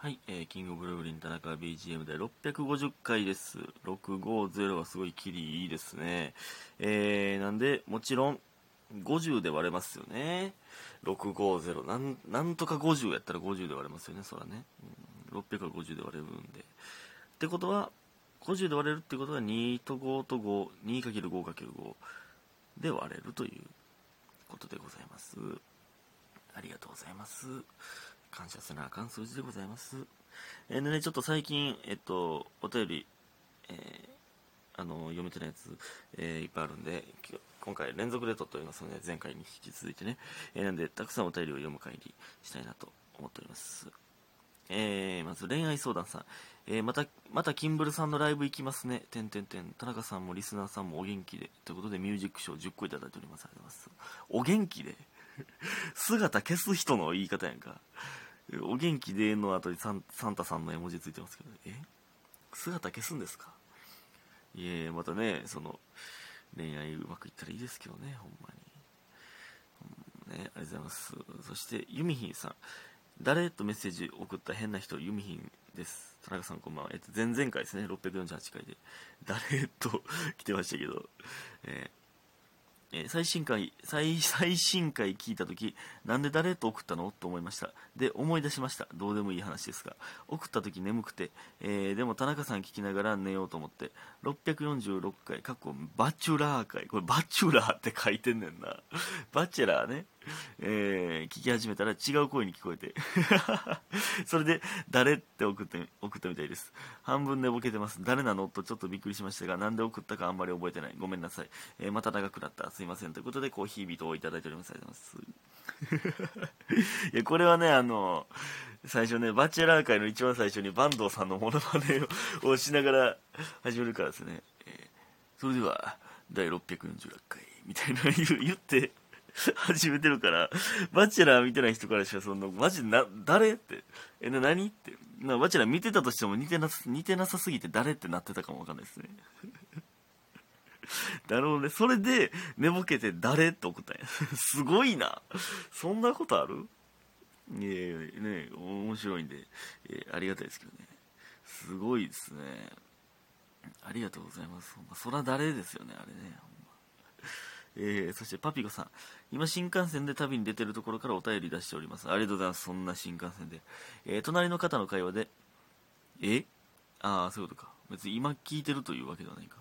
はい、えーキングオブルーリン田中 BGM で650回です。650はすごいキリいいですね。えー、なんで、もちろん、50で割れますよね。650。なん、なんとか50やったら50で割れますよね、そらね。うん、600は50で割れるんで。ってことは、50で割れるってことは2と5と5、2×5×5 で割れるということでございます。ありがとうございます。感謝せなあかん数字でございます。えーでね、ちょっと最近、えっと、お便り、えーあの、読めてないやつ、えーいっぱいあるんで、今回連続で撮っておりますので、前回に引き続いてね、えーなんで、たくさんお便りを読む会にしたいなと思っております。えー、まず恋愛相談さん。えーまた、またキンブルさんのライブ行きますね。てんてんてん。田中さんもリスナーさんもお元気で。ということで、ミュージック賞10個いただいております。ありがとうございます。お元気で？姿消す人の言い方やんか。お元気での後にサンサンタさんの絵文字ついてますけど、え？姿消すんですか？いえいえ、またね、その、恋愛うまくいったらいいですけどね、ほんまに。うんね、ありがとうございます。そして、ユミヒンさん。誰とメッセージ送った変な人、ユミヒンです。田中さんこんばんは。えっと、前々回ですね、648回で。誰と 来てましたけど、ええー最新回最 最新回聞いたときなんで誰と送ったの？と思いました。で思い出しました。どうでもいい話ですが。送ったとき眠くて、えーでも田中さん聞きながら寝ようと思って646回過去バチュラー回これバチュラーって書いてんねんな。バチェラーね。えー聞き始めたら違う声に聞こえて。それで誰って送って送ったみたいです。半分寝ぼけてます。誰なの？とちょっとびっくりしましたがなんで送ったかあんまり覚えてない。ごめんなさい、えーまた長くなった。すいません。ということでコーヒー人をいただいております。ありがとうございますいやこれはねあの最初ねバチェラー界の一番最初に坂東さんのモノマネをしながら始めるからですね、えーそれでは第646回みたいな言って。始めてるから、バチェラー見てない人からしたら、その、マジな、誰って、え、な、何って、な、バチェラー見てたとしても似てな、似てなさすぎて誰ってなってたかもわかんないですね。なるほどね。それで、寝ぼけて誰って送ったんや。すごいな。そんなことある？いやいやね面白いんで、えーありがたいですけどね。すごいですね。ありがとうございます。ほんまそら誰ですよね、あれね。えーそしてパピコさん。今新幹線で旅に出てるところからお便り出しております。ありがとうございます。そんな新幹線で、えー隣の方の会話でえ？ああそういうことか。別に今聞いてるというわけではないか。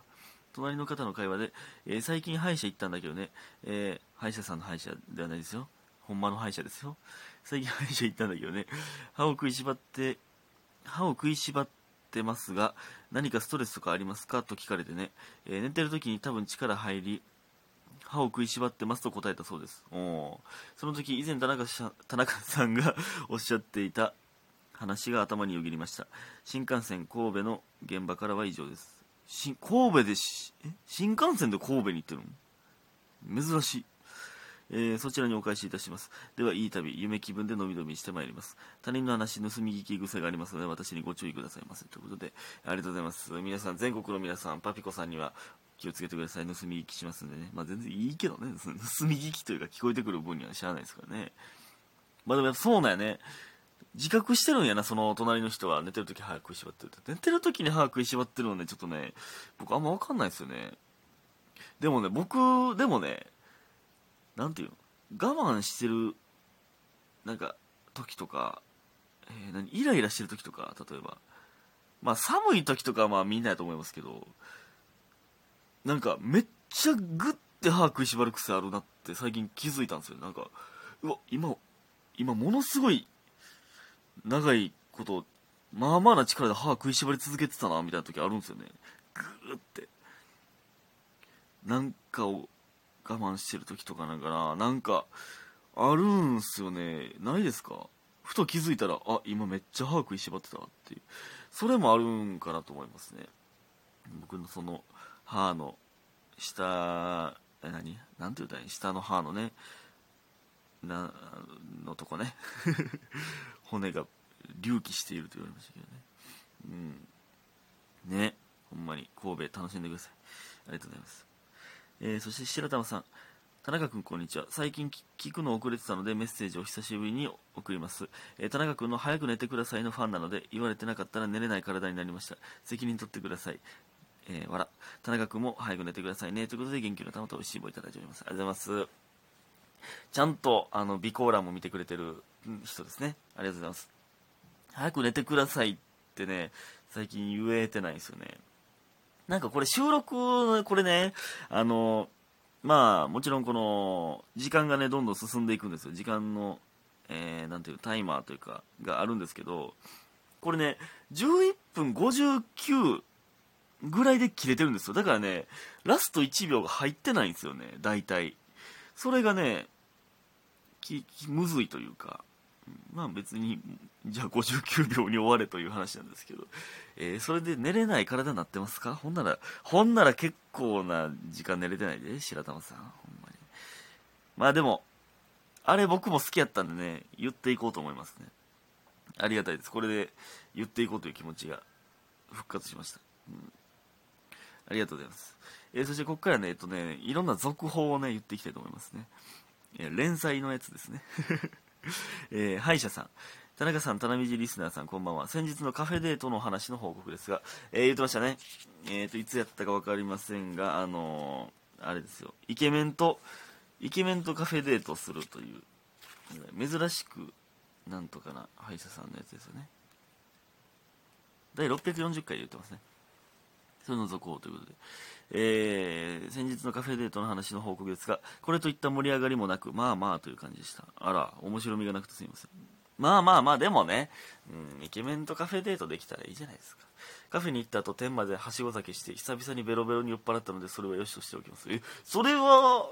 隣の方の会話で、えー最近歯医者行ったんだけどね、えー歯医者さんの歯医者ではないですよ。ほんまの歯医者ですよ。最近歯医者行ったんだけどね。歯を食いしばって歯を食いしばってますが何かストレスとかありますか？と聞かれてね、えー寝てる時に多分力入り歯を食いしばってますと答えたそうです。おその時以前田中田中さんがおっしゃっていた話が頭によぎりました。新幹線神戸の現場からは以上です。神戸でしえ？新幹線で神戸に行ってるの？珍しい。えーそちらにお返しいたします。ではいい旅夢気分でのびのびしてまいります。他人の話盗み聞き癖がありますので私にご注意くださいませ。ということでありがとうございます。皆さん全国の皆さんパピコさんには気をつけてください。盗み聞きしますんでね。まあ全然いいけどね。盗み聞きというか聞こえてくる分にはしゃあないですからね。まあでもそうなんやね。自覚してるんやなその隣の人は。寝てる時歯食いしばってるって。寝てる時に歯食いしばってるのねちょっとね僕あんま分かんないですよね。でもね僕でもねなんていうの？我慢してるなんか時とか、えー何？イライラしてる時とか例えば。まあ寒い時とかはまあみんなやと思いますけど。なんかめっちゃグッて歯食いしばる癖あるなって最近気づいたんですよ。なんかうわ今今ものすごい長いことまあまあな力で歯食いしばり続けてたなみたいな時あるんですよね。グーって。なんかを我慢してる時とかなんかななんかあるんすよね。ないですか？ふと気づいたらあ今めっちゃ歯食いしばってたっていう。それもあるんかなと思いますね。僕のその歯の下何？なんて言うたらいい？下の歯のねなのとこね。骨が隆起していると言われましたけどね。うん。ね。ほんまに神戸楽しんでください。ありがとうございます、えーそして白玉さん。田中君こんにちは。最近聞くの遅れてたのでメッセージを久しぶりに送ります。えー、田中君の早く寝てくださいのファンなので、言われてなかったら寝れない体になりました。責任取ってください。えー、わら。田中君も早く寝てくださいね。ということで、元気の玉と美味しい棒いただいております。ありがとうございます。ちゃんと、あの、備考欄も見てくれてる人ですね。ありがとうございます。早く寝てくださいってね、最近言えてないですよね。なんかこれ収録、これね、あの、まあ、もちろんこの、時間がね、どんどん進んでいくんですよ。時間の、えー、なんていうタイマーというか、があるんですけど、これね、11分59ぐらいで切れてるんですよ。だからね、ラスト1秒が入ってないんですよね、大体。それがね、ききむずいというか、まあ別に、じゃあ59秒に終われという話なんですけど、えー、それで寝れない体になってますか？ほんなら、ほんなら結構な時間寝れてないで、白玉さん。ほんまに。まあでも、あれ僕も好きやったんでね、言っていこうと思いますね。ありがたいです。これで言っていこうという気持ちが復活しました。うん、ありがとうございます。えー、そしてここからね、えっとね、いろんな続報をね、言っていきたいと思いますね。えー、連載のやつですね。えー、歯医者さん。田中さん、田辺リスナーさん、こんばんは。先日のカフェデートの話の報告ですが、えー、言ってましたね。えっ、ー、と、いつやったか分かりませんが、あのー、あれですよ。イケメンと、イケメンとカフェデートするという、珍しく、なんとかな歯医者さんのやつですよね。第640回で言ってますね。それの続報ということで。えー、先日のカフェデートの話の報告ですが、これといった盛り上がりもなく、まあまあという感じでした。あら、面白みがなくてすみません。まあまあまあ、でもね、うん、イケメンとカフェデートできたらいいじゃないですか。カフェに行った後、天まではしご酒して、久々にベロベロに酔っ払ったので、それはよしとしておきます。え、それは、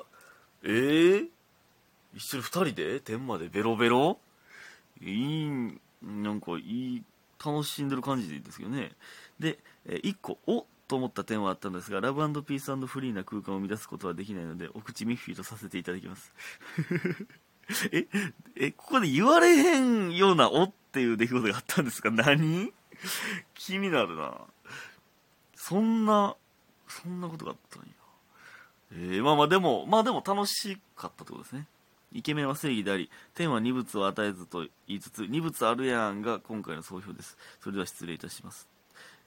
えー、一緒に二人で？天までベロベロ？いい、なんかいい、楽しんでる感じでいいですけどね。で、え一個、おと思った点はあったんですが、ラブピースフリーな空間を生み出すことはできないので、お口ミッフィーとさせていただきます。え、え、ここで言われへんようなおっていう出来事があったんですか？何？気になるな。そんな、そんなことがあったんや。えー、まあまあでも、まあでも楽しかったってことですね。イケメンは正義であり、天は二物を与えずと言いつつ、二物あるやんが今回の総評です。それでは失礼いたします。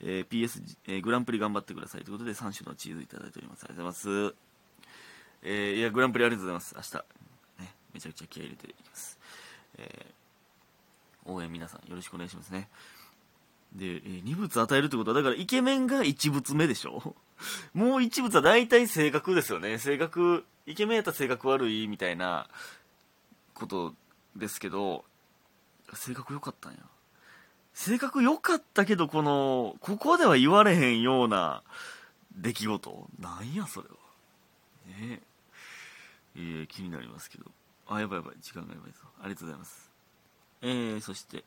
えー、PS、えー、グランプリ頑張ってくださいということで3種のチーズいただいております。ありがとうございます。えー、いや、グランプリありがとうございます。明日、ね、めちゃくちゃ気合入れていきます。えー、応援皆さんよろしくお願いしますね。で、えー、二物与えるってことは、だからイケメンが一物目でしょ もう一物は大体性格ですよね。性格、イケメンやったら性格悪いみたいなことですけど、性格良かったんや。性格良かったけど、この、ここでは言われへんような出来事なんや、それは。ねえ。えー、気になりますけど。あ、やばいやばい。時間がやばいぞ。ありがとうございます。えー、そして、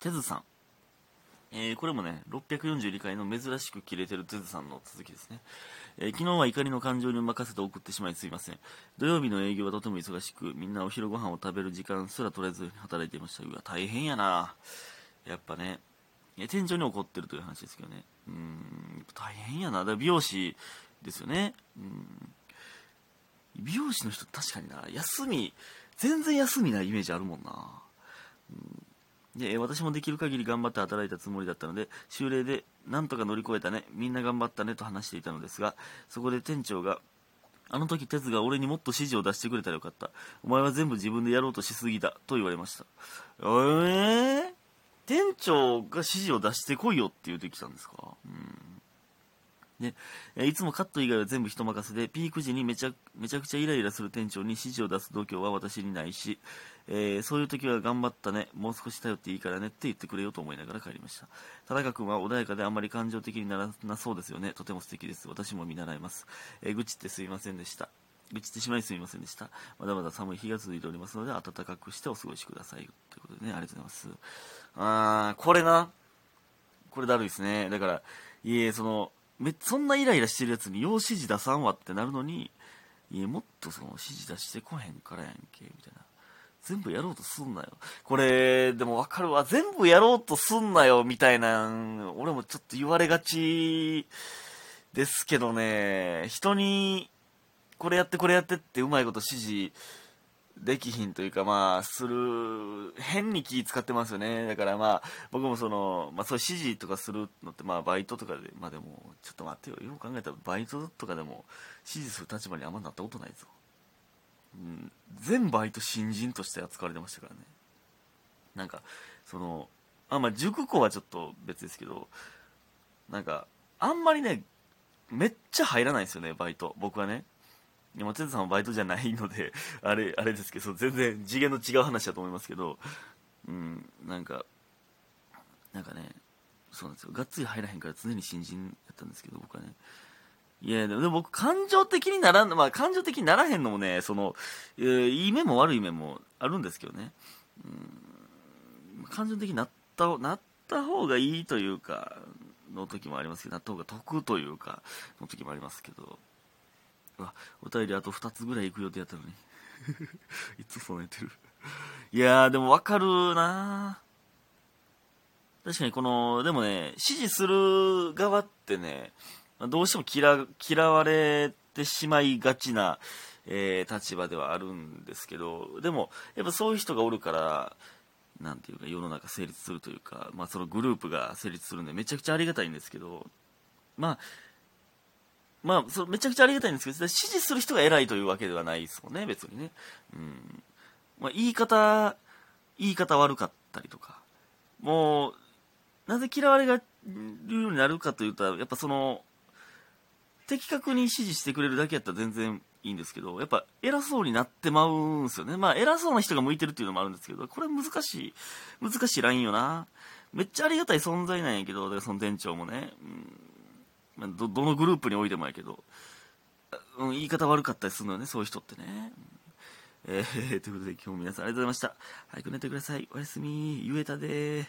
てずさん。えー、これもね、642回の珍しく切れてるてずさんの続きですね。えー、昨日は怒りの感情に任せて送ってしまいすいません。土曜日の営業はとても忙しく、みんなお昼ご飯を食べる時間すら取れずに働いていました。うわ、大変やなぁやっぱね、店長に怒ってるという話ですけどね。うん、大変やな。だ美容師ですよね。うん。美容師の人確かにな、休み、全然休みないイメージあるもんな。うん、で、私もできる限り頑張って働いたつもりだったので、修例でなんとか乗り越えたね、みんな頑張ったねと話していたのですが、そこで店長が、あの時哲が俺にもっと指示を出してくれたらよかった。お前は全部自分でやろうとしすぎだ。と言われました。えー、店長が指示を出してこいよって言うてきたんですか？うんで、いつもカット以外は全部人任せで、ピーク時にめちゃめちゃくちゃイライラする店長に指示を出す度胸は私にないし、えー、そういう時は頑張ったね、もう少し頼っていいからねって言ってくれよと思いながら帰りました。田中君は穏やかであまり感情的にならなそうですよね。とても素敵です。私も見習います。えー、愚痴ってすいませんでした。愚痴ってしまいすみませんでした。まだまだ寒い日が続いておりますので、暖かくしてお過ごしください。ということでね、ありがとうございます。あー、これな。これだるいですね。だから、いえ、その、め、そんなイライラしてるやつに、よう指示出さんわってなるのに、いえ、もっとその指示出してこへんからやんけ、みたいな。全部やろうとすんなよ。これ、でもわかるわ。全部やろうとすんなよ、みたいな、俺もちょっと言われがちですけどね、人にこれやってこれやってってうまいこと指示できひんというかまあする変に気使ってますよね。だからまあ僕もその、まあ、そういう指示とかするのってまあバイトとかでまあでもちょっと待ってよ。よく考えたらバイトとかでも指示する立場にあんまなったことないぞ、うん、全バイト新人として扱われてましたからね。なんかそのあまあ塾校はちょっと別ですけどなんかあんまりねめっちゃ入らないんですよねバイト。僕はね。松田さんはバイトじゃないので あれあれですけど全然次元の違う話だと思いますけどうんなんかなんかねそうなんですよ。がっつり入らへんから常に新人やったんですけど僕はね。いやでも僕感情的にならんまあ感情的にならへんのもねその、えー、いい面も悪い面もあるんですけどね。うん感情的になったなった方がいいというかの時もありますけどなった方が得というかの時もありますけど。あお便りあと2つぐらい行く予定やったのに。いつそう寝てる。いやーでも分かるな。確かにこのでもね指示する側ってねどうしても嫌嫌われてしまいがちな、えー、立場ではあるんですけどでもやっぱそういう人がおるからなんていうか世の中成立するというか、まあ、そのグループが成立するんでめちゃくちゃありがたいんですけどまあまあ、そめちゃくちゃありがたいんですけど、指示する人が偉いというわけではないですもんね、別にね。うん。まあ、言い方、言い方悪かったりとか。もう、なぜ嫌われがるようになるかというと、やっぱその、的確に指示してくれるだけやったら全然いいんですけど、やっぱ偉そうになってまうんすよね。まあ偉そうな人が向いてるっていうのもあるんですけど、これ難しい、難しいラインよな。めっちゃありがたい存在なんやけど、その店長もね。うん、どどのグループにおいてもやけど、うん、言い方悪かったりするのよねそういう人ってね、えー、ということで今日も皆さんありがとうございました。早く寝てください。おやすみ。ゆえたでー。